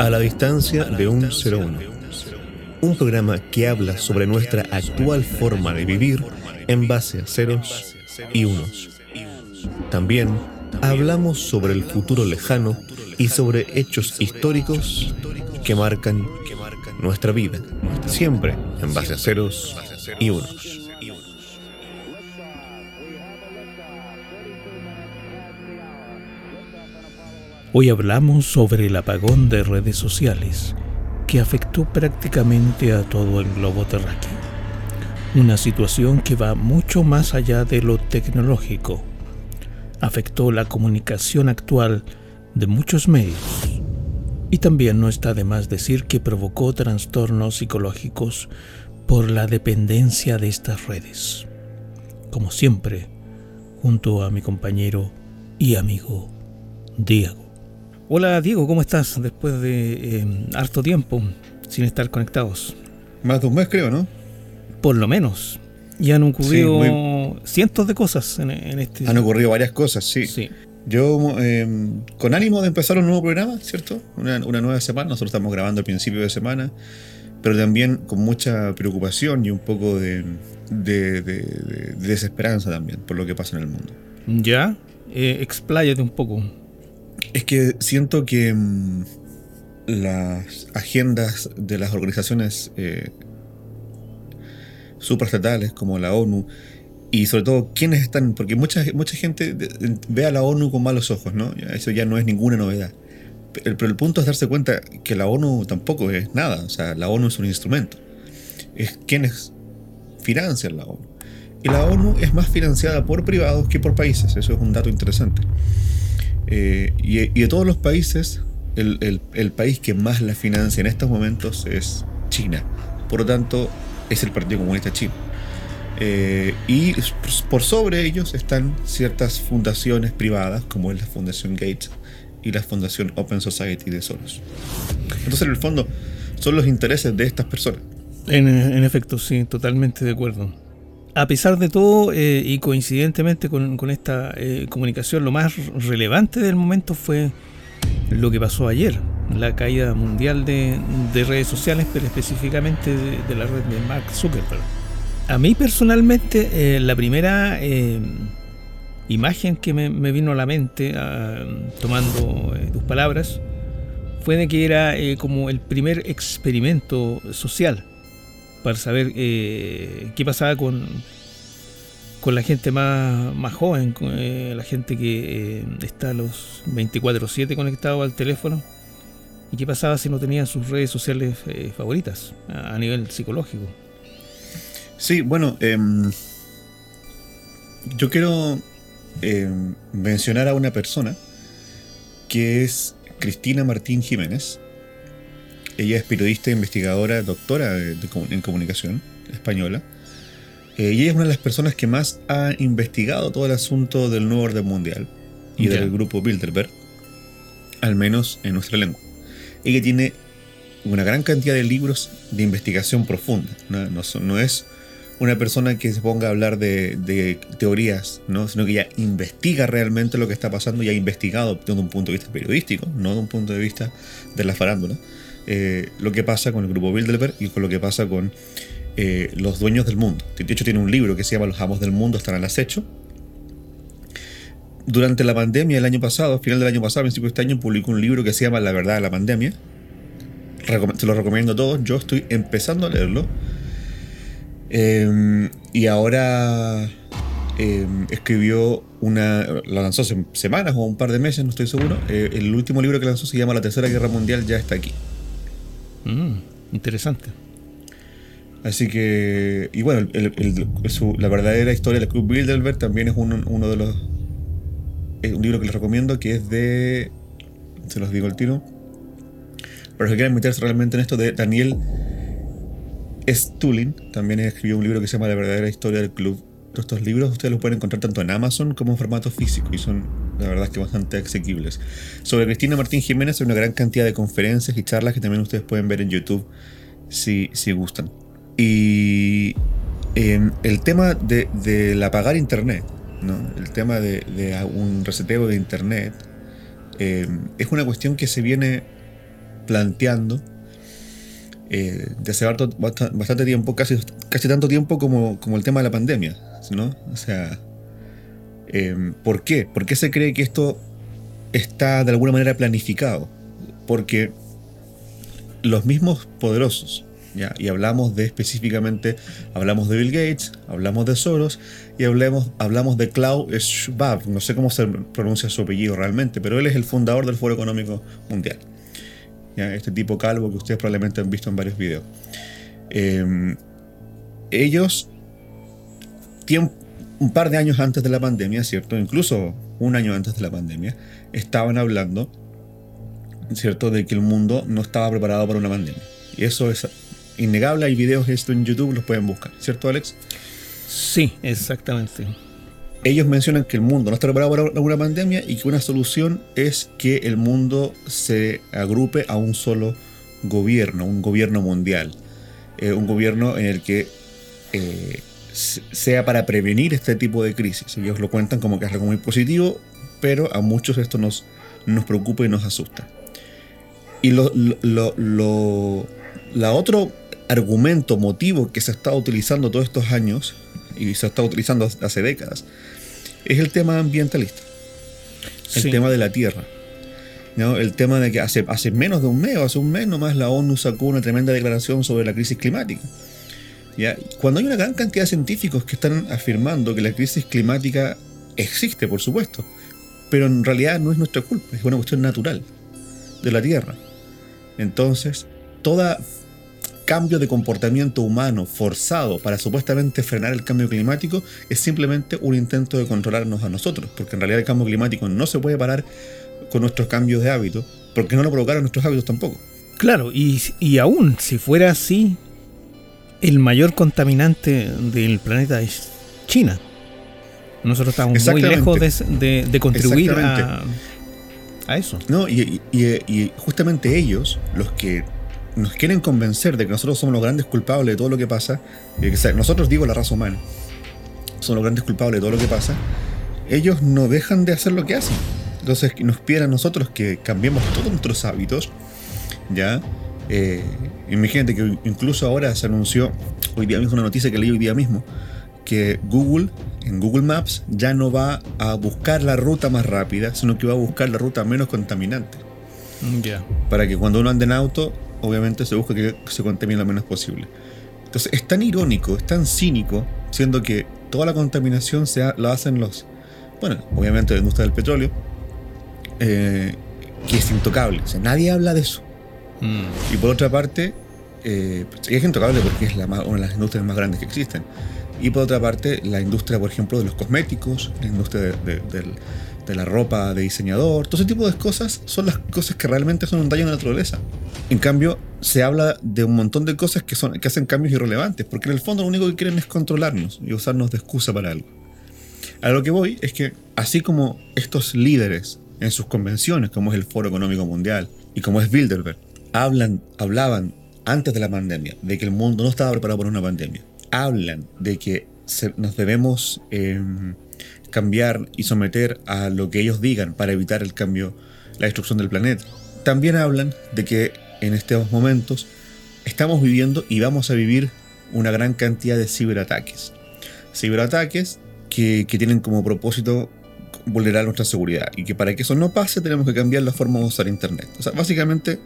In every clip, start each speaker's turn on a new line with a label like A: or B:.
A: A la distancia de un 01. Un programa que habla sobre nuestra actual forma de vivir en base a ceros y unos. También hablamos sobre el futuro lejano y sobre hechos históricos que marcan nuestra vida, siempre en base a ceros y unos.
B: Hoy hablamos sobre el apagón de redes sociales que afectó prácticamente a todo el globo terráqueo. Una situación que va mucho más allá de lo tecnológico. Afectó la comunicación actual de muchos medios. Y también no está de más decir que provocó trastornos psicológicos por la dependencia de estas redes. Como siempre, junto a mi compañero y amigo Diego. Hola Diego, ¿cómo estás después de eh, harto tiempo sin estar conectados?
C: Más de un mes creo, ¿no?
B: Por lo menos. Y han ocurrido cientos de cosas en, este...
C: Han ocurrido varias cosas, sí. sí. Yo, eh, con ánimo de empezar un nuevo programa, ¿cierto? Una, nueva semana. Nosotros estamos grabando al principio de semana, pero también con mucha preocupación y un poco de, desesperanza también por lo que pasa en el mundo.
B: Ya, eh, expláyate un poco.
C: Es que siento que mm, las agendas de las organizaciones eh, supraestatales como la ONU y sobre todo quiénes están, porque mucha, mucha gente ve a la ONU con malos ojos, ¿no? Eso ya no es ninguna novedad. Pero el punto es darse cuenta que la ONU tampoco es nada, o sea, la ONU es un instrumento. Es quienes financian la ONU. Y la ONU es más financiada por privados que por países, eso es un dato interesante. Eh, y, de todos los países, el, país que más la financia en estos momentos es China. Por lo tanto, es el Partido Comunista Chino. Eh, y por sobre ellos están ciertas fundaciones privadas, como es la Fundación Gates y la Fundación Open Society de Soros. Entonces, en el fondo, son los intereses de estas personas.
B: En, en efecto, sí, totalmente de acuerdo a pesar de todo eh, y coincidentemente con, esta eh, comunicación, lo más relevante del momento fue lo que pasó ayer, la caída mundial de, redes sociales, pero específicamente de, la red de Mark Zuckerberg. A mí personalmente, eh, la primera imagen que me, vino a la mente, ah, tomando tus palabras, fue de que era como el primer experimento social para saber eh, qué pasaba con, con la gente más, más joven, con, eh, la gente que eh, está a los 24/7 conectado al teléfono, y qué pasaba si no tenían sus redes sociales favoritas a, nivel psicológico.
C: Sí, bueno, em, yo quiero em, mencionar a una persona que es Cristina Martín Jiménez ella es periodista investigadora, doctora en comunicación española. Eh, y ella es una de las personas que más ha investigado todo el asunto del nuevo orden mundial y del grupo Bilderberg, al menos en nuestra lengua. Ella tiene una gran cantidad de libros de investigación profunda. No, es una persona que se ponga a hablar de, teorías, ¿no? sino que ella investiga realmente lo que está pasando y ha investigado desde un punto de vista periodístico, no de un punto de vista de la farándula. Eh, lo que pasa con el grupo Bilderberg y con lo que pasa con eh, los dueños del mundo. De hecho, tiene un libro que se llama Los amos del mundo están al acecho. Durante la pandemia el año pasado, final del año pasado, principio de este año, publicó un libro que se llama La verdad de la pandemia. Se lo recomiendo a todos. Yo estoy empezando a leerlo. Em, y ahora em, escribió una. La lanzó hace semanas o un par de meses, no estoy seguro. Eh, el último libro que lanzó se llama La Tercera Guerra Mundial, ya está aquí.
B: Mm, interesante.
C: Así que, y bueno, la verdadera historia del Club Bilderberg también es uno, de los. Es un libro que les recomiendo que es de. Se los digo el tiro. Para los que quieran meterse realmente en esto, de Daniel Stulin. También escribió un libro que se llama La verdadera historia del club. Estos libros ustedes los pueden encontrar tanto en Amazon como en formato físico y son la verdad es que bastante asequibles. Sobre Cristina Martín Jiménez hay una gran cantidad de conferencias y charlas que también ustedes pueden ver en YouTube si, si gustan. Y em, el tema de, del apagar Internet, ¿no? el tema de, un reseteo de Internet, em, es una cuestión que se viene planteando eh, de hace bastante tiempo, casi, casi tanto tiempo como, como el tema de la pandemia, ¿no? O sea, eh, ¿por qué? ¿Por qué se cree que esto está de alguna manera planificado? Porque los mismos poderosos, ¿ya? y hablamos de específicamente, hablamos de Bill Gates, hablamos de Soros y hablamos, hablamos de Klaus Schwab, no sé cómo se pronuncia su apellido realmente, pero él es el fundador del Foro Económico Mundial. Este tipo calvo que ustedes probablemente han visto en varios videos. Eh, ellos, un par de años antes de la pandemia, ¿cierto? Incluso un año antes de la pandemia, estaban hablando, ¿cierto?, de que el mundo no estaba preparado para una pandemia. Y eso es innegable, hay videos de esto en YouTube, los pueden buscar, ¿cierto, Alex?
B: Sí, exactamente
C: ellos mencionan que el mundo no está preparado para una pandemia y que una solución es que el mundo se agrupe a un solo gobierno, un gobierno mundial, eh, un gobierno en el que eh, sea para prevenir este tipo de crisis. Ellos lo cuentan como que es algo muy positivo, pero a muchos esto nos, nos preocupa y nos asusta. Y lo, la otro argumento, motivo que se ha estado utilizando todos estos años y se ha estado utilizando hace décadas, es el tema ambientalista. El tema de la tierra. ¿no? El tema de que hace, hace menos de un mes, o hace un mes nomás, la ONU sacó una tremenda declaración sobre la crisis climática. Cuando hay una gran cantidad de científicos que están afirmando que la crisis climática existe, por supuesto, pero en realidad no es nuestra culpa, es una cuestión natural de la Tierra. Entonces, toda cambio de comportamiento humano forzado para supuestamente frenar el cambio climático es simplemente un intento de controlarnos a nosotros, porque en realidad el cambio climático no se puede parar con nuestros cambios de hábitos, porque no lo provocaron nuestros hábitos tampoco.
B: Claro, y, y aún si fuera así, el mayor contaminante del planeta es China. Nosotros estamos muy lejos de, de, contribuir a, a, eso.
C: No, y, y, y justamente ellos, los que nos quieren convencer de que nosotros somos los grandes culpables de todo lo que pasa, nosotros digo la raza humana, son los grandes culpables de todo lo que pasa, ellos no dejan de hacer lo que hacen. Entonces nos piden a nosotros que cambiemos todos nuestros hábitos, ¿ya? Eh, imagínate que incluso ahora se anunció, hoy día mismo una noticia que leí hoy día mismo, que Google, en Google Maps, ya no va a buscar la ruta más rápida, sino que va a buscar la ruta menos contaminante. Ya. Para que cuando uno ande en auto obviamente se busca que se contamine lo menos posible. Entonces es tan irónico, es tan cínico, siendo que toda la contaminación se la hacen los, bueno, obviamente la industria del petróleo, eh, que es intocable. O sea, nadie habla de eso. Mm. Y por otra parte, eh, es intocable porque es la una de las industrias más grandes que existen. Y por otra parte, la industria, por ejemplo, de los cosméticos, la industria del de la ropa de diseñador, todo ese tipo de cosas son las cosas que realmente son un daño a la naturaleza. En cambio, se habla de un montón de cosas que, son, que hacen cambios irrelevantes, porque en el fondo lo único que quieren es controlarnos y usarnos de excusa para algo. A lo que voy es que, así como estos líderes en sus convenciones, como es el Foro Económico Mundial y como es Bilderberg, hablan, hablaban antes de la pandemia de que el mundo no estaba preparado para una pandemia, hablan de que nos debemos em, cambiar y someter a lo que ellos digan para evitar el cambio, la destrucción del planeta. También hablan de que en estos momentos estamos viviendo y vamos a vivir una gran cantidad de ciberataques. Ciberataques que, que tienen como propósito vulnerar nuestra seguridad y que para que eso no pase tenemos que cambiar la forma de usar Internet. O sea, básicamente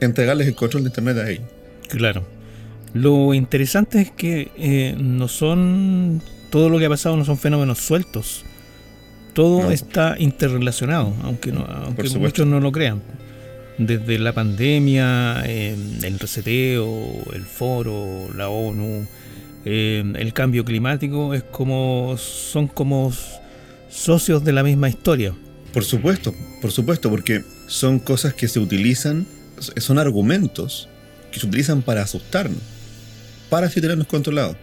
C: entregarles el control de Internet a ellos.
B: Claro. Lo interesante es que eh, no son todo lo que ha pasado no son fenómenos sueltos. Todo está interrelacionado, aunque, no, aunque muchos no lo crean. Desde la pandemia, el reseteo, el foro, la ONU, el cambio climático, es como son como socios de la misma historia.
C: Por supuesto, por supuesto, porque son cosas que se utilizan, son argumentos que se utilizan para asustarnos, para así tenernos controlados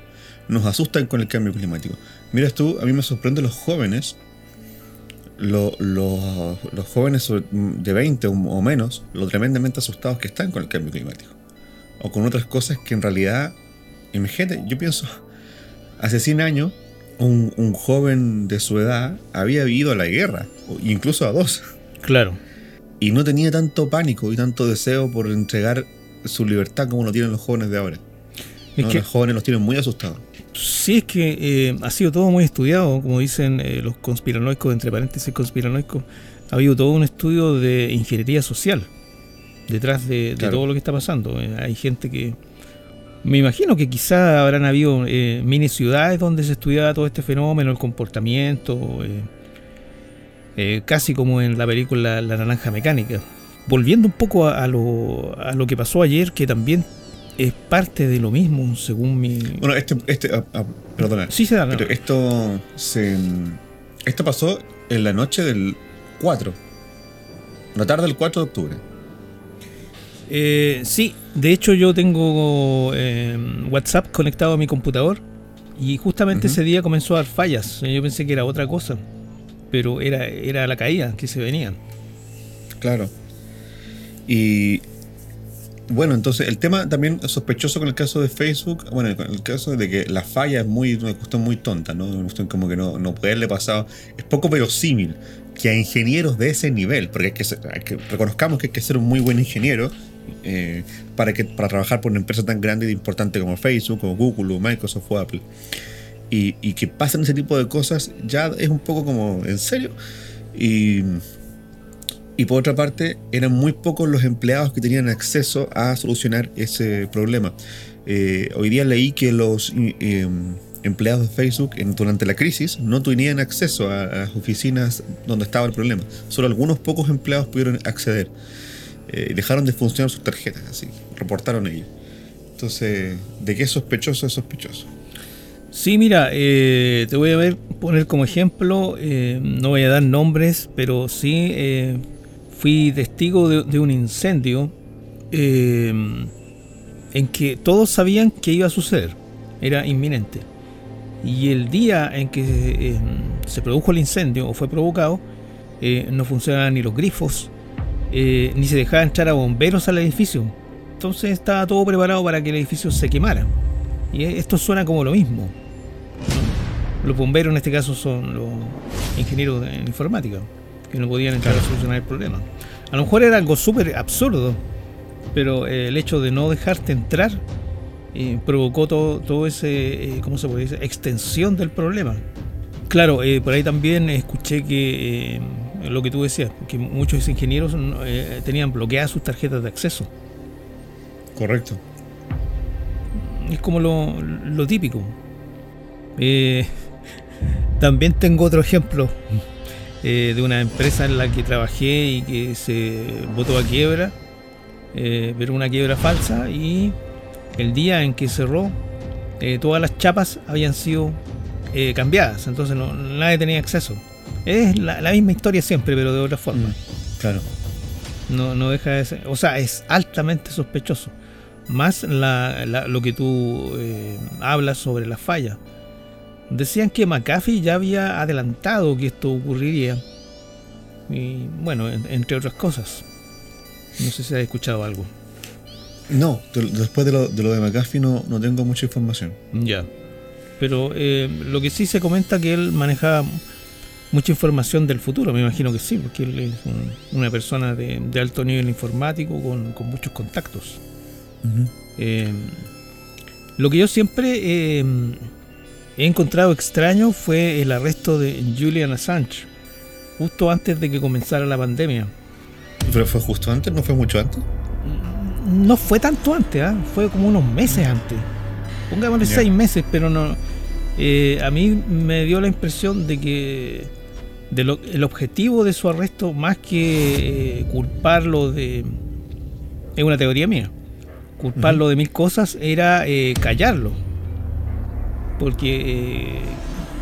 C: nos asustan con el cambio climático. Miras tú, a mí me sorprende los jóvenes, los jóvenes de 20 o menos, lo tremendamente asustados que están con el cambio climático. O con otras cosas que en realidad, imagínate, yo pienso, hace 100 años, un, un joven de su edad había vivido a la guerra, incluso a dos.
B: Claro.
C: Y no tenía tanto pánico y tanto deseo por entregar su libertad como lo tienen los jóvenes de ahora. los jóvenes los tienen muy asustados.
B: Sí, es que eh, ha sido todo muy estudiado, como dicen eh, los conspiranoicos, entre paréntesis conspiranoicos, ha habido todo un estudio de ingeniería social detrás de, todo lo que está pasando. Eh, hay gente que, me imagino que quizá habrán habido mini ciudades donde se estudiaba todo este fenómeno, el comportamiento, casi como en la película La Naranja Mecánica. Volviendo un poco a, lo, a lo que pasó ayer, que también es parte de lo mismo, según mi.
C: Bueno, este. este ah, ah, perdona.
B: Sí, se da.
C: Pero esto. Se, esto pasó en la noche del 4. La tarde del 4 de octubre.
B: Eh, sí, de hecho yo tengo eh, WhatsApp conectado a mi computador y justamente ese día comenzó a dar fallas. Yo pensé que era otra cosa, pero era, era la caída que se venía.
C: Claro. Y bueno, entonces el tema también sospechoso con el caso de Facebook, bueno, con el caso de que la falla es muy, una cuestión muy tonta, ¿no? Una cuestión como que no, no puede haberle pasado, es poco verosímil que a ingenieros de ese nivel, porque hay que, que reconozcamos que hay que ser un muy buen ingeniero eh, para, que, para trabajar por una empresa tan grande e importante como Facebook, como Google, Microsoft o Apple, y, que pasen ese tipo de cosas ya es un poco como, ¿en serio? Y y por otra parte, eran muy pocos los empleados que tenían acceso a solucionar ese problema. Eh, hoy día leí que los eh, empleados de Facebook durante la crisis no tenían acceso a, las oficinas donde estaba el problema. Solo algunos pocos empleados pudieron acceder. Eh, dejaron de funcionar sus tarjetas, así reportaron ellos. Entonces, ¿de qué es sospechoso es sospechoso?
B: Sí, mira, te voy a ver, poner como ejemplo, no voy a dar nombres, pero sí fui testigo de, un incendio eh, en que todos sabían que iba a suceder, era inminente. Y el día en que eh, se produjo el incendio o fue provocado, eh, no funcionaban ni los grifos, ni se dejaba entrar a bomberos al edificio. Entonces estaba todo preparado para que el edificio se quemara. Y esto suena como lo mismo. Los bomberos en este caso son los ingenieros en informática que no podían entrar a solucionar el problema. A lo mejor era algo súper absurdo, pero eh, el hecho de no dejarte entrar eh, provocó todo, todo ese, eh, ¿cómo se puede decir?, extensión del problema. Claro, por ahí también escuché que lo que tú decías, que muchos ingenieros tenían bloqueadas sus tarjetas de acceso.
C: Correcto.
B: Es como lo, lo típico. También tengo otro ejemplo eh, de una empresa en la que trabajé y que se votó a quiebra, eh, pero una quiebra falsa y el día en que cerró eh, todas las chapas habían sido cambiadas, entonces nadie tenía acceso. Es la, misma historia siempre, pero de otra forma. Mm,
C: claro.
B: No, no deja de ser, o sea, es altamente sospechoso. Más lo que tú hablas sobre la falla Decían que McAfee ya había adelantado que esto ocurriría. Y bueno, entre otras cosas. No sé si has escuchado algo.
C: No, después de lo de, McAfee no, no tengo mucha información.
B: Ya. Pero eh, lo que sí se comenta que él manejaba mucha información del futuro, me imagino que sí, porque él es una persona de, alto nivel informático con, muchos contactos. Eh, lo que yo siempre eh, he encontrado extraño fue el arresto de Julian Assange, justo antes de que comenzara la pandemia.
C: ¿Pero fue justo antes? ¿No fue mucho antes?
B: No fue tanto antes, ¿ah? fue como unos meses antes. Pongámosle seis meses, pero no. Eh, a mí me dio la impresión de que el objetivo de su arresto, más que eh, culparlo de. Es una teoría mía. Culparlo de mil cosas era eh, callarlo porque eh,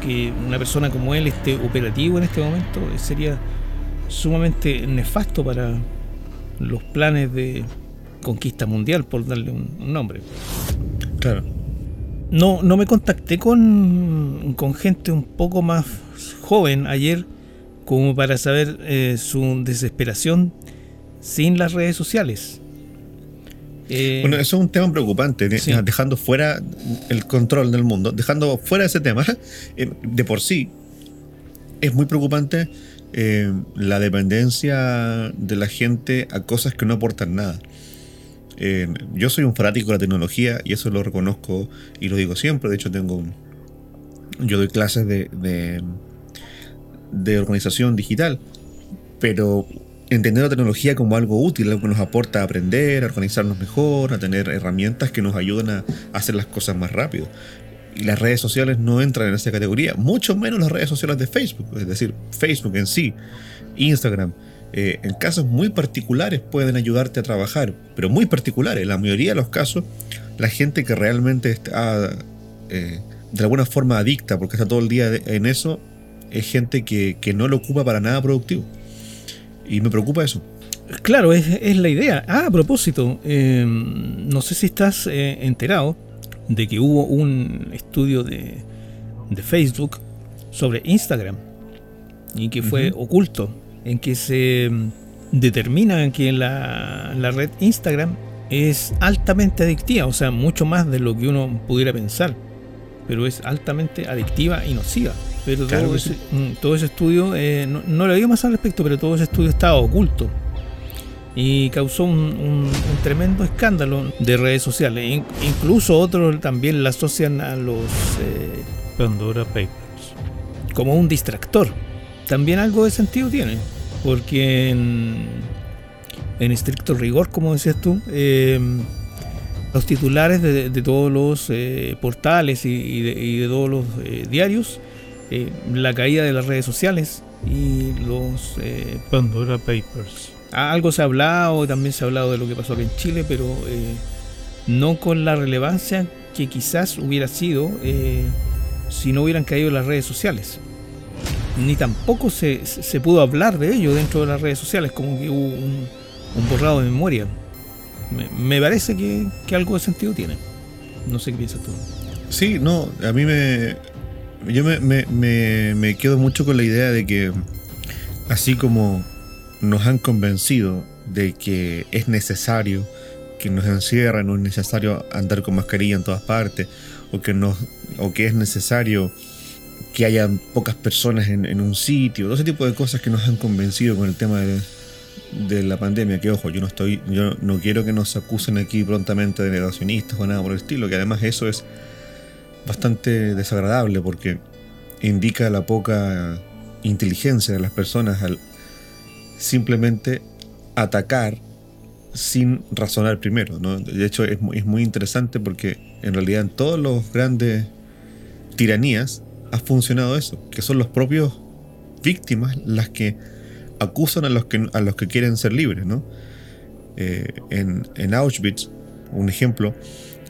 B: que una persona como él esté operativo en este momento sería sumamente nefasto para los planes de conquista mundial, por darle un, nombre.
C: Claro.
B: No, no me contacté con, con gente un poco más joven ayer como para saber eh, su desesperación sin las redes sociales.
C: Eh, bueno, eso es un tema preocupante, dejando fuera el control del mundo, dejando fuera ese tema, eh, de por sí, es muy preocupante eh, la dependencia de la gente a cosas que no aportan nada. Eh, yo soy un fanático de la tecnología y eso lo reconozco y lo digo siempre. De hecho, tengo yo doy clases de, de, de organización digital, pero entender la tecnología como algo útil, algo que nos aporta a aprender, a organizarnos mejor, a tener herramientas que nos ayudan a hacer las cosas más rápido. Y las redes sociales no entran en esa categoría, mucho menos las redes sociales de Facebook, es decir, Facebook en sí, Instagram. Eh, en casos muy particulares pueden ayudarte a trabajar, pero muy particulares. En la mayoría de los casos, la gente que realmente está eh, de alguna forma adicta porque está todo el día en eso, es gente que no lo ocupa para nada productivo. Y me preocupa eso.
B: Claro, es, es la idea. Ah, a propósito, eh, no sé si estás eh, enterado de que hubo un estudio de, de Facebook sobre Instagram y que fue oculto, en que se mm, determina que la, la red Instagram es altamente adictiva, o sea, mucho más de lo que uno pudiera pensar, pero es altamente adictiva y nociva. Pero
C: Claro
B: todo, ese,
C: sí.
B: mm, todo ese estudio, eh, no, no le digo más al respecto, pero todo ese estudio estaba oculto y causó un, un- un tremendo escándalo de redes sociales. In- incluso otros también la asocian a los eh, Pandora Papers como un distractor. También algo de sentido tiene, porque en, en estricto rigor, como decías tú, eh, los titulares de, de todos los eh, portales y, y de, y de todos los eh, diarios, eh, la caída de las redes sociales y los eh, Pandora Papers. Ah, Algo se ha hablado, también se ha hablado de lo que pasó aquí en Chile, pero eh, no con la relevancia que quizás hubiera sido eh, si no hubieran caído las redes sociales. Ni tampoco se, se se pudo hablar de ello dentro de las redes sociales, como que hubo un, un borrado de memoria. Me, me parece que, que algo de sentido tiene. No sé qué piensas tú.
C: Sí, no, a mí me. Yo me, me- me- quedo mucho con la idea de que, así como nos han convencido de que es necesario que nos encierren, no es necesario andar con mascarilla en todas partes, o que, nos, o que es necesario que haya pocas personas en, en un sitio, todo ese tipo de cosas que nos han convencido con el tema de, de la pandemia, que ojo, yo no estoy, yo no quiero que nos acusen aquí prontamente de negacionistas o nada por el estilo, que además eso es bastante desagradable porque indica la poca inteligencia de las personas al simplemente atacar sin razonar primero. ¿no? De hecho, es muy, es muy interesante porque en realidad en todos los grandes tiranías ha funcionado eso, que son los propios víctimas las que acusan a los que, a los que quieren ser libres. ¿no? Eh, en, en Auschwitz, un ejemplo,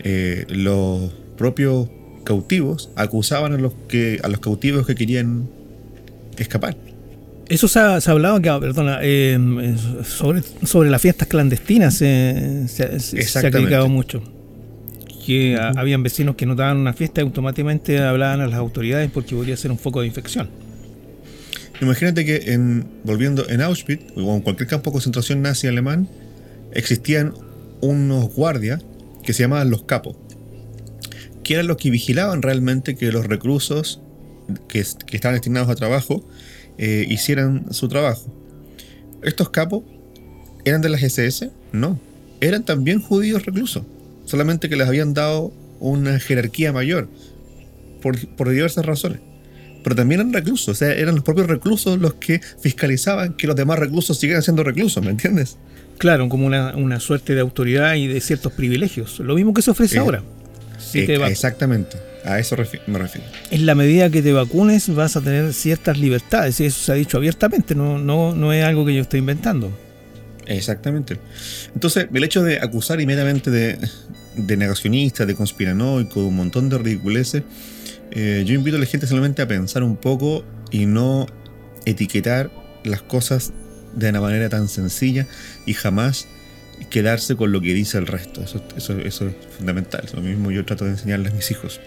C: eh, los propios cautivos acusaban a los que a los cautivos que querían escapar.
B: Eso se ha, se ha hablado, que, perdona, eh, sobre, sobre las fiestas clandestinas se, se- ha criticado mucho. Que a- habían vecinos que notaban una fiesta y automáticamente hablaban a las autoridades porque podría ser un foco de infección.
C: Imagínate que en volviendo en Auschwitz o en cualquier campo de concentración nazi alemán existían unos guardias que se llamaban los capos, que eran los que vigilaban realmente que los reclusos que, que estaban destinados a trabajo eh, hicieran su trabajo. Estos capos eran de las SS, no, eran también judíos reclusos, solamente que les habían dado una jerarquía mayor por, por diversas razones pero también eran reclusos, o sea, eran los propios reclusos los que fiscalizaban que los demás reclusos siguieran siendo reclusos, ¿me entiendes?
B: Claro, como una, una suerte de autoridad y de ciertos privilegios. Lo mismo que se ofrece
C: Eh,
B: ahora. Si
C: Eh, exactamente, a eso refi- me refiero.
B: en la medida que te vacunes vas a tener ciertas libertades. Y eso se ha dicho abiertamente, no, no, no es algo que yo estoy inventando.
C: Exactamente. Entonces, el hecho de acusar inmediatamente de, de negacionista, de conspiranoico, un montón de ridiculeces, eh, yo invito a la gente solamente a pensar un poco y no etiquetar las cosas de una manera tan sencilla y jamás quedarse con lo que dice el resto. Eso, eso, es fundamental. Lo mismo yo trato de enseñarles a mis hijos.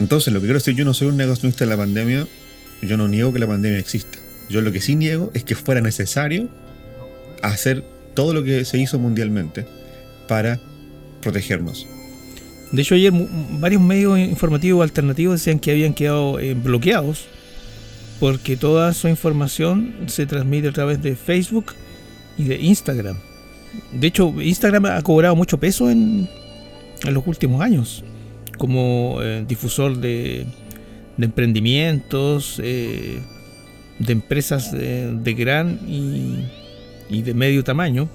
C: Entonces, lo que quiero decir, yo no soy un negacionista de la pandemia, yo no niego que la pandemia exista. Yo lo que sí niego es que fuera necesario hacer todo lo que se hizo mundialmente para protegernos.
B: De hecho, ayer varios medios informativos alternativos decían que habían quedado eh, bloqueados porque toda su información se transmite a través de Facebook y de Instagram. De hecho, Instagram ha cobrado mucho peso en, en los últimos años como eh, difusor de, de emprendimientos, eh, de empresas de, gran y, y, de medio tamaño,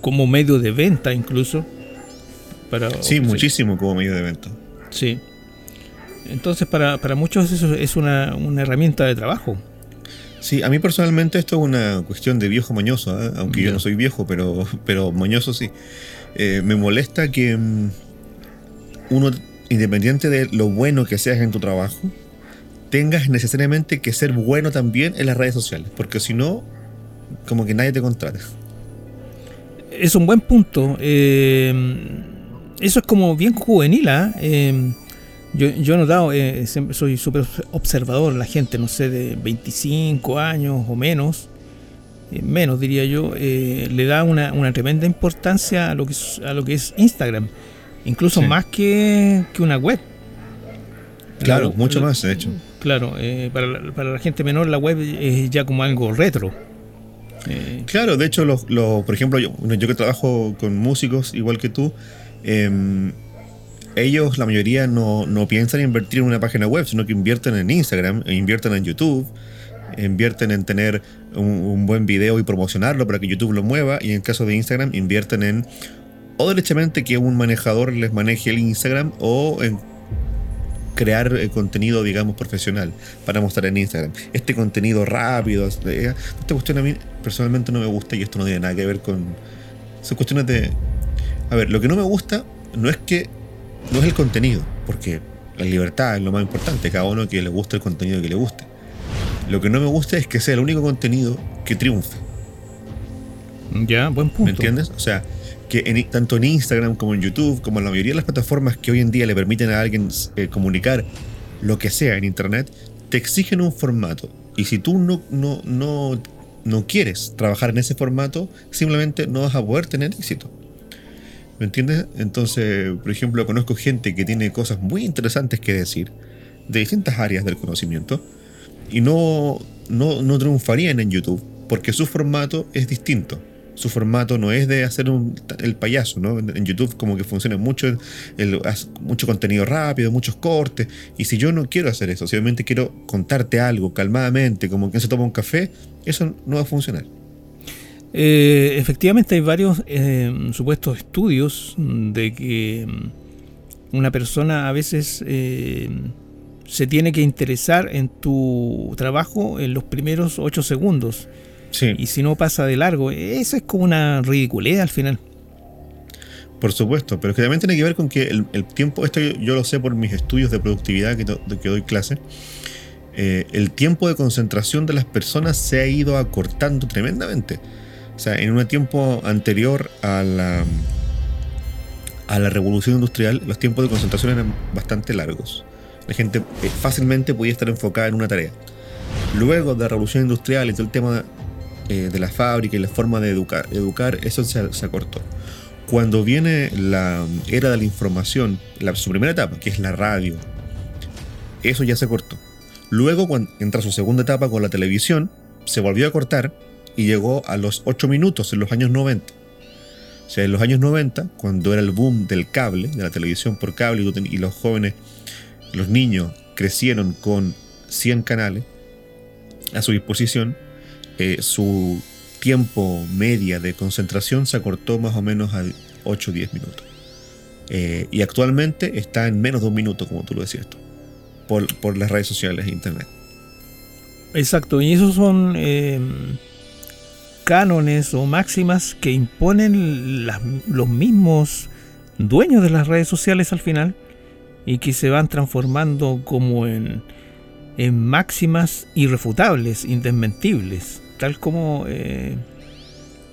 B: como medio de venta incluso.
C: Para, sí, muchísimo como medio de venta.
B: Sí. Entonces para, para muchos eso es una, una, herramienta de trabajo.
C: Sí, a mí personalmente esto es una cuestión de viejo moñoso, ¿eh? aunque yo no soy viejo, pero, pero moñoso sí. Eh, me molesta que mm, uno, independiente de lo bueno que seas en tu trabajo, tengas necesariamente que ser bueno también en las redes sociales, porque si no, como que nadie te contrata.
B: Es un buen punto. Eh, eso es como bien juvenil, ¿ah? Yo, yo he notado, eh, soy súper observador, la gente, no sé, de 25 años o menos, eh, menos diría yo, eh, le da una, una, tremenda importancia a lo que es, a lo que es Instagram, incluso más que, que, una web.
C: Claro, mucho más, de hecho.
B: Claro, para, la, para, la gente menor la web es ya como algo retro.
C: Claro, de hecho, lo, lo, por ejemplo, yo, yo que trabajo con músicos igual que tú, eh, ellos, la mayoría, no, no piensan invertir en una página web, sino que invierten en Instagram, e invierten en YouTube, invierten en tener un, buen video y promocionarlo para que YouTube lo mueva, y en caso de Instagram, invierten en o derechamente que un manejador les maneje el Instagram o en crear eh, contenido, digamos, profesional para mostrar en Instagram. Este contenido rápido, esta cuestión a mí personalmente no me gusta y esto no tiene nada que ver con... Son cuestiones de... A ver, lo que no me gusta no es que no es el contenido, porque la libertad es lo más importante, cada uno que le guste el contenido que le guste. Lo que no me gusta es que sea el único contenido que triunfe.
B: Ya, buen punto.
C: ¿Me entiendes? O sea, que tanto en Instagram como en YouTube, como en la mayoría de las plataformas que hoy en día le permiten a alguien eh, comunicar lo que sea en Internet, te exigen un formato. Y si tú no, no, no, no quieres trabajar en ese formato, simplemente no vas a poder tener éxito. ¿Me entiendes? Entonces, por ejemplo, conozco gente que tiene cosas muy interesantes que decir de distintas áreas del conocimiento y no, no, no triunfarían en YouTube porque su formato es distinto. Su formato no es de hacer el payaso, ¿no? En YouTube como que funciona mucho, el, mucho contenido rápido, muchos cortes. Y si yo no quiero hacer eso, si obviamente quiero contarte algo calmadamente, como que se toma un café, eso no va a funcionar.
B: Eh, efectivamente hay varios eh, supuestos estudios de que mm, una persona a veces eh, se tiene que interesar en tu trabajo en los primeros ocho segundos. Y si no pasa de largo, eso es como una ridiculez al final.
C: Por supuesto, pero que también tiene que ver con que el, tiempo, esto yo, lo sé por mis estudios de productividad que, que doy clase, el tiempo de concentración de las personas se ha ido acortando tremendamente. O sea, en un tiempo anterior a la, a la revolución industrial, los tiempos de concentración eran bastante largos. La gente eh, fácilmente podía estar enfocada en una tarea. Luego de la revolución industrial y todo el tema eh, de la fábrica y la forma de educar, educar eso se, se acortó. Cuando viene la era de la información, la, su primera etapa, que es la radio, eso ya se cortó. Luego, cuando entra su segunda etapa con la televisión, se volvió a cortar y llegó a los 8 minutos en los años 90. O sea, en los años 90, cuando era el boom del cable, de la televisión por cable, y los jóvenes, los niños crecieron con 100 canales a su disposición, eh, su tiempo media de concentración se acortó más o menos a 8 o 10 minutos. Eh, y actualmente está en menos de un minuto, como tú lo decías tú, por, por las redes sociales e internet.
B: Exacto, y esos son eh, cánones o máximas que imponen los mismos dueños de las redes sociales al final y que se van transformando como en, en máximas irrefutables, indesmentibles, tal como eh,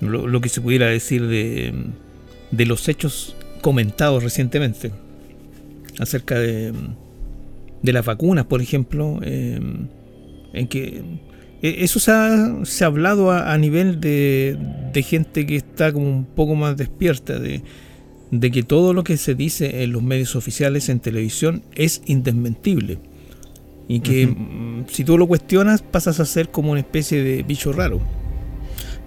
B: lo, que se pudiera decir de, de los hechos comentados recientemente acerca de, de las vacunas, por ejemplo, eh, en que eso se ha, hablado a, nivel de, gente que está como un poco más despierta, de, que todo lo que se dice en los medios oficiales, en televisión, es indesmentible. Y que mm, si tú lo cuestionas pasas a ser como una especie de bicho raro.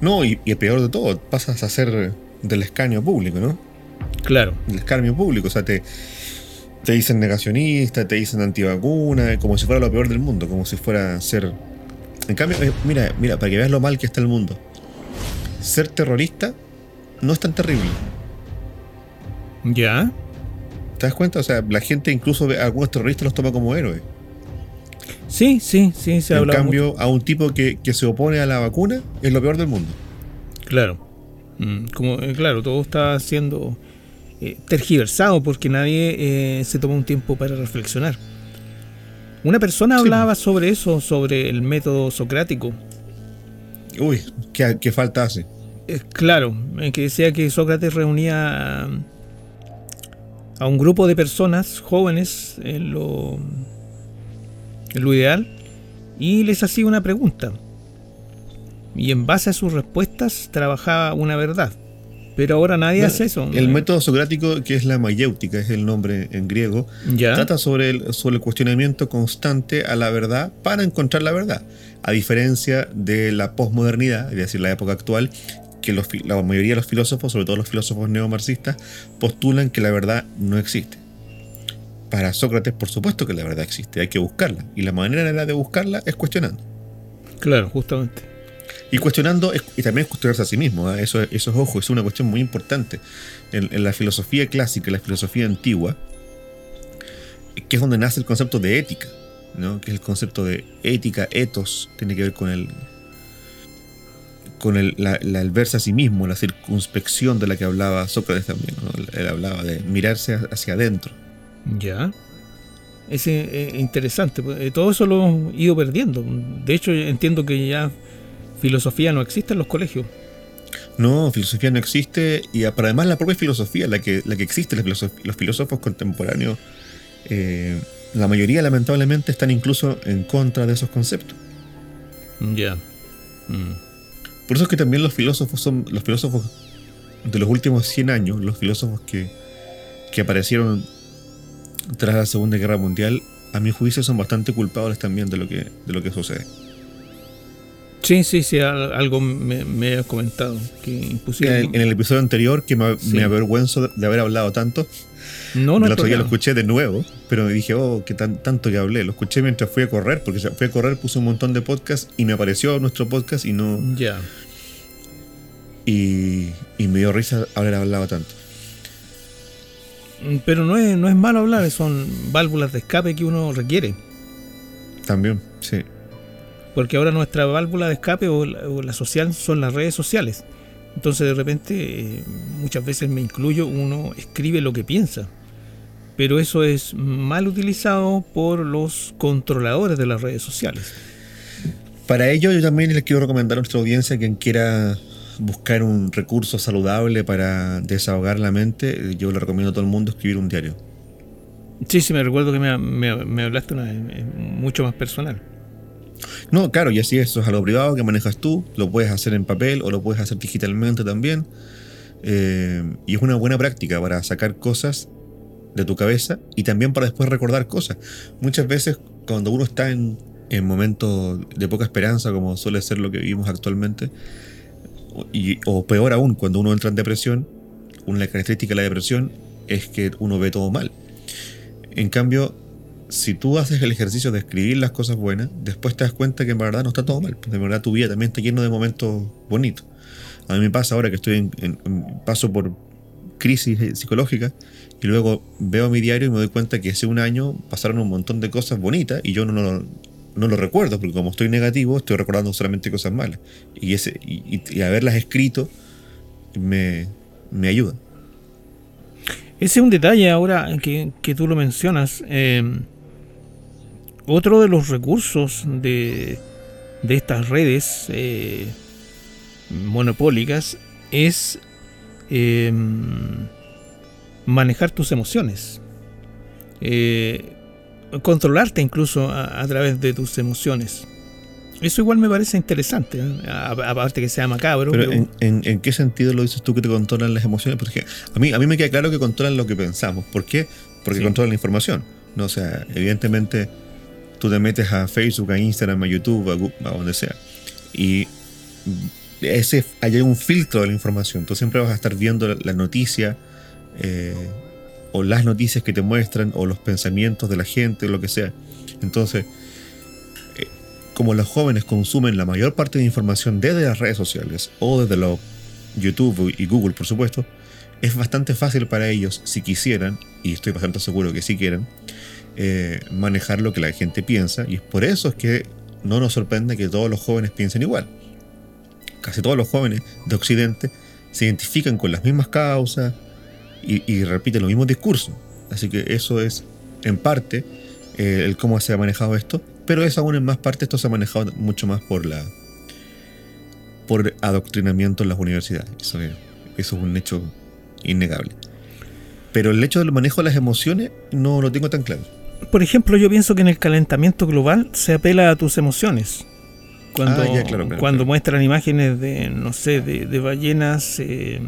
C: No, y, y peor de todo, pasas a ser del escaño público, ¿no?
B: Claro.
C: Del escarnio público, o sea, te, te dicen negacionista, te dicen antivacuna, como si fuera lo peor del mundo, como si fuera ser... En cambio, eh, mira, mira, para que veas lo mal que está el mundo. Ser terrorista no es tan terrible.
B: ¿Ya?
C: ¿Te das cuenta? O sea, la gente incluso ve, a algunos terroristas los toma como héroes.
B: Sí, sí, sí, se
C: En
B: habla
C: cambio, a un tipo que, que se opone a la vacuna es lo peor del mundo.
B: Claro. Mm, Como, eh, claro, todo está siendo eh, tergiversado porque nadie eh, se toma un tiempo para reflexionar. Una persona
C: Sí.
B: hablaba sobre eso, sobre el método socrático.
C: Uy, ¿qué, qué falta hace?
B: Eh, claro, en que decía que Sócrates reunía a, a un grupo de personas jóvenes en lo, en lo ideal y les hacía una pregunta. Y en base a sus respuestas trabajaba una verdad. Pero ahora nadie
C: Bueno,
B: hace eso.
C: El método socrático, que es la mayéutica, es el nombre en griego,
B: ¿Ya?
C: trata sobre el, sobre el cuestionamiento constante a la verdad para encontrar la verdad. A diferencia de la posmodernidad, es decir, la época actual, que los la mayoría de los filósofos, sobre todo los filósofos neomarxistas, postulan que la verdad no existe. Para Sócrates, por supuesto que la verdad existe, hay que buscarla. Y la manera de buscarla es cuestionando.
B: Claro, justamente.
C: Y cuestionando, es- y también es cuestionarse a sí mismo, ¿eh? eso, eso es ojo, es una cuestión muy importante. En, en la filosofía clásica, en la filosofía antigua, que es donde nace el concepto de ética, ¿no? que es el concepto de ética, ethos, tiene que ver con el con el, la, la- el verse a sí mismo, la circunspección de la que hablaba Sócrates también. ¿no? Él, hablaba de mirarse hacia adentro.
B: Ya. Es eh, interesante. pues, eh, Todo eso lo hemos ido perdiendo. De hecho, entiendo que ya filosofía no existe en los colegios.
C: No, filosofía no existe, y además la propia filosofía, la que, la que existe, los filósofos contemporáneos, eh, la mayoría lamentablemente están incluso en contra de esos conceptos.
B: Ya. Mm.
C: Por eso es que también los filósofos son los filósofos de los últimos 100 años, los filósofos que, que aparecieron tras la Segunda Guerra Mundial, a mi juicio son bastante culpables también de lo que, de lo que sucede.
B: Sí, sí, sí, al- algo me, me has comentado. Que
C: En el, en el episodio anterior, que me,
B: Sí.
C: me avergüenzo de- haber hablado tanto,
B: no, no
C: el otro día lo escuché de nuevo, pero me dije, oh, qué tan, tanto que hablé. Lo escuché mientras fui a correr, porque fui a correr, puse un montón de podcasts y me apareció nuestro podcast y no.
B: Ya.
C: Y, y me dio risa haber hablado tanto.
B: Mm, Pero no es, no es malo hablar, son válvulas de escape que uno requiere.
C: También, sí.
B: Porque ahora nuestra válvula de escape o la, o la social son las redes sociales. Entonces de repente, eh, muchas veces me incluyo, uno escribe lo que piensa. Pero eso es mal utilizado por los controladores de las redes sociales.
C: Para ello, yo también les quiero recomendar a nuestra audiencia quien quiera buscar un recurso saludable para desahogar la mente. Yo le recomiendo a todo el mundo escribir un diario.
B: Sí, sí, me recuerdo que me, me- me hablaste una mucho más personal.
C: No, claro, y así eso es algo privado que manejas tú. Lo puedes hacer en papel o lo puedes hacer digitalmente también. Eh, y es una buena práctica para sacar cosas de tu cabeza y también para después recordar cosas. Muchas veces cuando uno está en, en momentos de poca esperanza, como suele ser lo que vivimos actualmente, y, o peor aún, cuando uno entra en depresión, una característica de la depresión es que uno ve todo mal. En cambio, si tú haces el ejercicio de escribir las cosas buenas, después te das cuenta que en verdad no está todo mal. De verdad tu vida también está lleno de momentos bonitos. A mí me pasa ahora que estoy en, paso por crisis eh, psicológica y luego veo mi diario y me doy cuenta que hace un año pasaron un montón de cosas bonitas y yo no, lo- no lo recuerdo porque como estoy negativo estoy recordando solamente cosas malas y, ese, y haberlas escrito me, me ayuda.
B: Ese es un detalle ahora que, que tú lo mencionas. eh, otro de los recursos de, de estas redes eh, monopólicas es eh, manejar tus emociones. Eh, controlarte incluso a, a través de tus emociones. Eso igual me parece interesante, ¿eh? Aparte que sea macabro.
C: Pero
B: pero-
C: ¿en, en, en qué sentido lo dices tú que te controlan las emociones? Porque a mí, a mí me queda claro que controlan lo que pensamos. ¿Por qué? Porque
B: Sí.
C: controlan la información. No, o sea, evidentemente tú te metes a Facebook, a Instagram, a YouTube, a, donde sea. Y ese, hay un filtro de la información. Tú siempre vas a estar viendo la, noticia eh, o las noticias que te muestran o los pensamientos de la gente o lo que sea. Entonces, eh, como los jóvenes consumen la mayor parte de información desde las redes sociales o desde los YouTube y Google, por supuesto, es bastante fácil para ellos, si quisieran, y estoy bastante seguro que si quieren, eh, manejar lo que la gente piensa. Y es por eso es que no nos sorprende que todos los jóvenes piensen igual. Casi todos los jóvenes de Occidente se identifican con las mismas causas y, repiten los mismos discursos. Así que eso es, en parte, eh, el cómo se ha manejado esto. Pero es aún en más parte, esto se ha manejado mucho más por la por adoctrinamiento en las universidades. Eso eso es un hecho innegable. Pero el hecho del manejo de las emociones no lo tengo tan claro.
B: Por ejemplo, yo pienso que en el calentamiento global se apela a tus emociones. Cuando, ah, cuando muestran imágenes de, no sé, de, ballenas eh,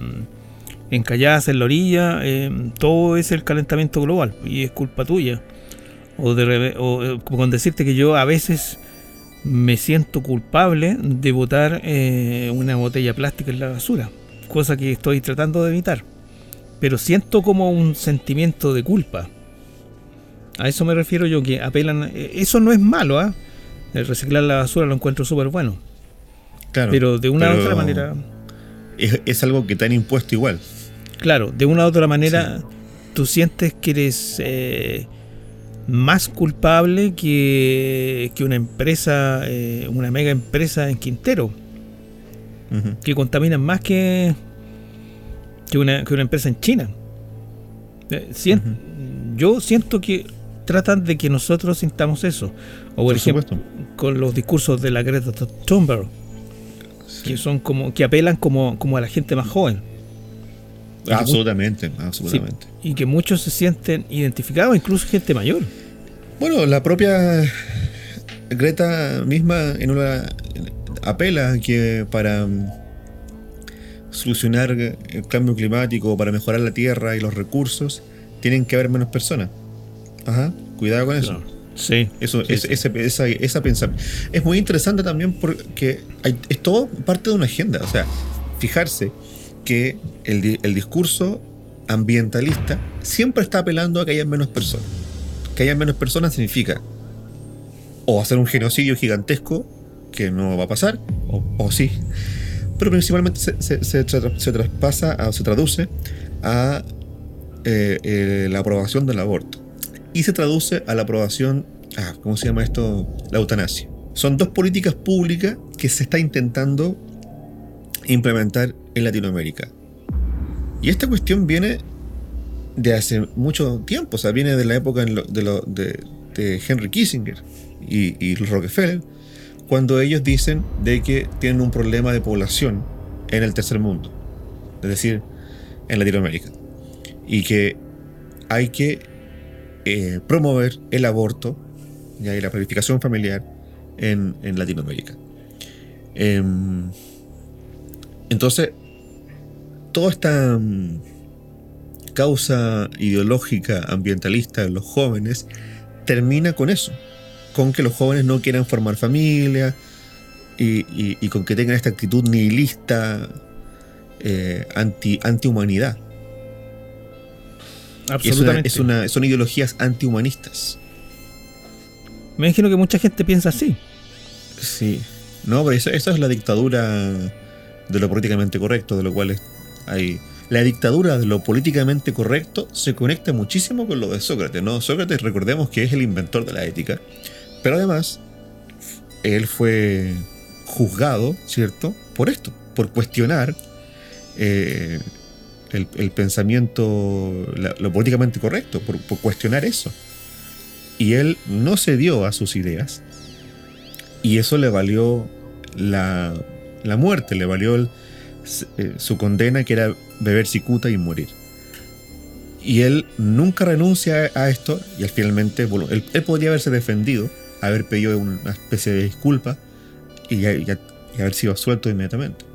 B: encalladas en la orilla, eh, todo es el calentamiento global y es culpa tuya. O, de, o eh, con decirte que yo a veces me siento culpable de botar una botella plástica en la basura, cosa que estoy tratando de evitar pero siento como un sentimiento de culpa. A eso me refiero yo, que apelan... Eh, eso no es malo, ¿ah? El reciclar la basura lo encuentro súper bueno. Claro. Pero de una u otra manera...
C: Es, algo que te han impuesto igual.
B: Claro, de una u otra manera tú sientes que eres eh, más culpable que, que una empresa, eh, una mega empresa en Quintero. Que contaminan más que, que una, que una empresa en China. Eh, yo siento que tratan de que nosotros sintamos eso. O por, ejemplo, con los discursos de la Greta Thunberg, que son como que apelan como, como a la gente más joven.
C: Absolutamente, absolutamente.
B: y que muchos se sienten identificados, incluso gente mayor.
C: Bueno, la propia Greta misma en una apela que para solucionar el cambio climático, para mejorar la tierra y los recursos, tienen que haber menos personas. Ajá, cuidado con eso.
B: Sí.
C: Eso, es, Esa, esa pensamiento. Es muy interesante también porque es todo parte de una agenda. O sea, fijarse que el, el discurso ambientalista siempre está apelando a que haya menos personas. Que haya menos personas significa o hacer un genocidio gigantesco, que no va a pasar, o, o sí, pero principalmente se, traspasa, o se traduce a eh, eh, la aprobación del aborto. Y se traduce a la aprobación, ¿cómo se llama esto? La eutanasia. Son dos políticas públicas que se está intentando implementar en Latinoamérica. Y esta cuestión viene de hace mucho tiempo, o sea, viene de la época de, Henry Kissinger y, y Rockefeller, cuando ellos dicen de que tienen un problema de población en el tercer mundo, es decir, en Latinoamérica, y que hay que eh, promover el aborto y la planificación familiar en, Latinoamérica. Em, entonces, toda esta mm, causa ideológica ambientalista de los jóvenes termina con eso, con que los jóvenes no quieran formar familia y, con que tengan esta actitud nihilista, eh, anti, antihumanidad. Absolutamente. son ideologías antihumanistas.
B: Me imagino que mucha gente piensa así.
C: Sí. No, pero eso, es la dictadura de lo políticamente correcto, de lo cual hay la dictadura de lo políticamente correcto se conecta muchísimo con lo de Sócrates, ¿no? Sócrates, recordemos que es el inventor de la ética, pero además, él fue juzgado, ¿cierto? Por esto, por cuestionar eh, el, pensamiento, lo políticamente correcto, por, cuestionar eso. Y él no cedió a sus ideas. Y eso le valió la, muerte, le valió eh, su condena, que era beber cicuta y morir. Y él nunca renuncia a esto, y finalmente, bueno, él podría haberse defendido, haber pedido una especie de disculpa y, haber sido suelto inmediatamente.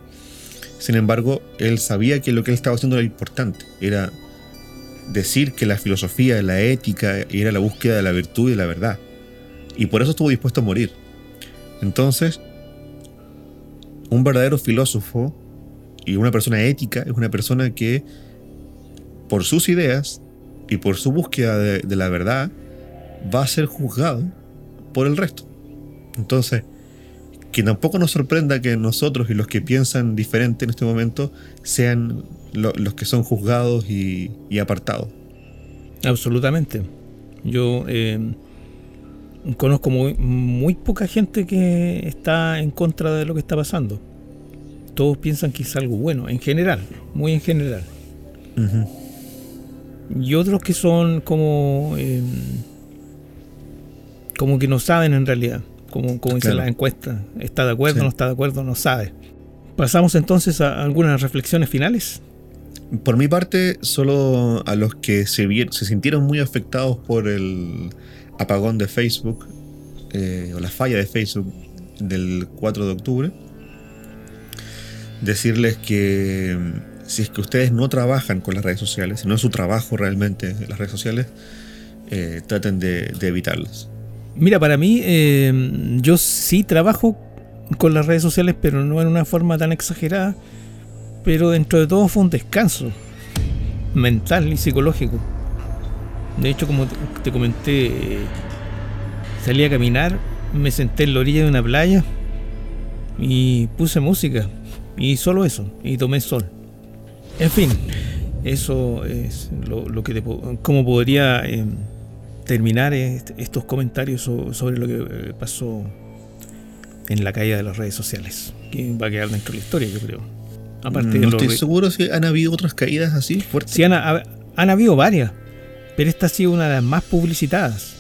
C: Sin embargo, él sabía que lo que él estaba haciendo era importante, era decir que la filosofía, la ética, era la búsqueda de la virtud y de la verdad. Y por eso estuvo dispuesto a morir. Entonces, un verdadero filósofo y una persona ética es una persona que, por sus ideas y por su búsqueda de, de la verdad, va a ser juzgado por el resto. Entonces, que tampoco nos sorprenda que nosotros y los que piensan diferente en este momento sean lo- los que son juzgados y, y apartados.
B: Absolutamente. Yo eh, conozco muy, muy poca gente que está en contra de lo que está pasando. Todos piensan que es algo bueno, en general, muy en general. Y otros que son como eh, como que no saben en realidad, como, como dicen
C: Claro.
B: las encuestas, está de acuerdo,
C: Sí.
B: no está de acuerdo, no sabe. Pasamos entonces a algunas reflexiones finales.
C: Por mi parte, solo a los que se, se sintieron muy afectados por el apagón de Facebook eh, o la falla de Facebook del 4 de octubre, decirles que mm, si es que ustedes no trabajan con las redes sociales, si no es su trabajo realmente las redes sociales, eh, traten de, de evitarlas.
B: Mira, para mí, eh, yo sí trabajo con las redes sociales, pero no en una forma tan exagerada. Pero dentro de todo fue un descanso mental y psicológico. De hecho, como te, comenté, salí a caminar, me senté en la orilla de una playa y puse música. Y solo eso, y tomé sol. En fin, eso es lo, que te, cómo podría eh, terminar est- estos comentarios so- sobre lo que eh, pasó en la caída de las redes sociales, que va a quedar dentro de la historia, yo creo. Aparte
C: no estoy seguro si han habido otras caídas así fuertes.
B: Sí, han, ha- han habido varias, pero esta ha sido una de las más publicitadas,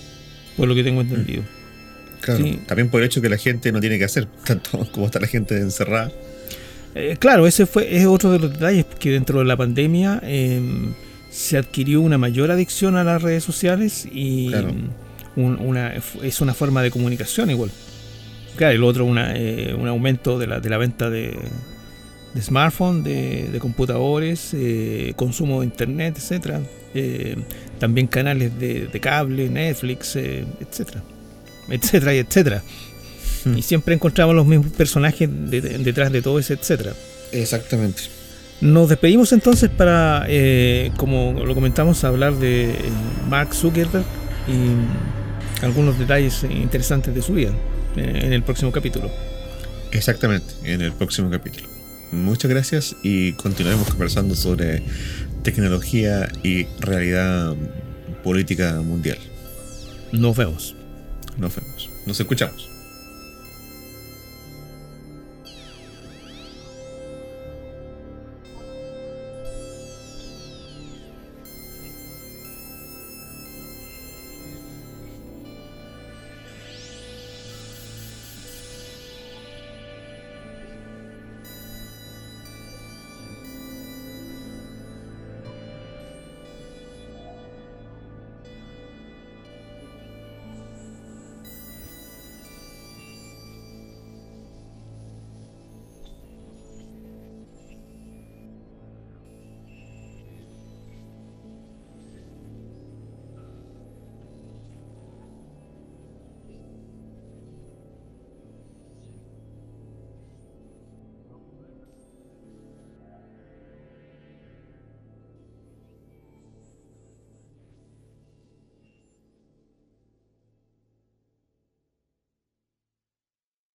B: por lo que tengo entendido.
C: Claro,
B: sí.
C: También por el hecho que la gente no tiene que hacer, tanto como está la gente encerrada.
B: Eh, claro, ese fue es otro de los detalles que dentro de la pandemia eh, se adquirió una mayor adicción a las redes sociales y
C: Claro.
B: un- una, es una forma de comunicación igual. Claro, y lo otro una, eh, un aumento de la, de la venta de, de smartphones, de, de computadores, eh, consumo de internet, etcétera. Eh, también canales de, de cable, Netflix, eh, etcétera, etcétera y etcétera.
C: Hmm.
B: Y siempre encontramos los mismos personajes de- de- detrás de todo ese etcétera.
C: Exactamente.
B: Nos despedimos entonces para, eh, como lo comentamos, hablar de eh, Mark Zuckerberg y algunos detalles interesantes de su vida eh, en el próximo capítulo.
C: Exactamente, en el próximo capítulo. Muchas gracias y continuaremos conversando sobre tecnología y realidad política mundial.
B: Nos vemos.
C: Nos vemos. Nos escuchamos.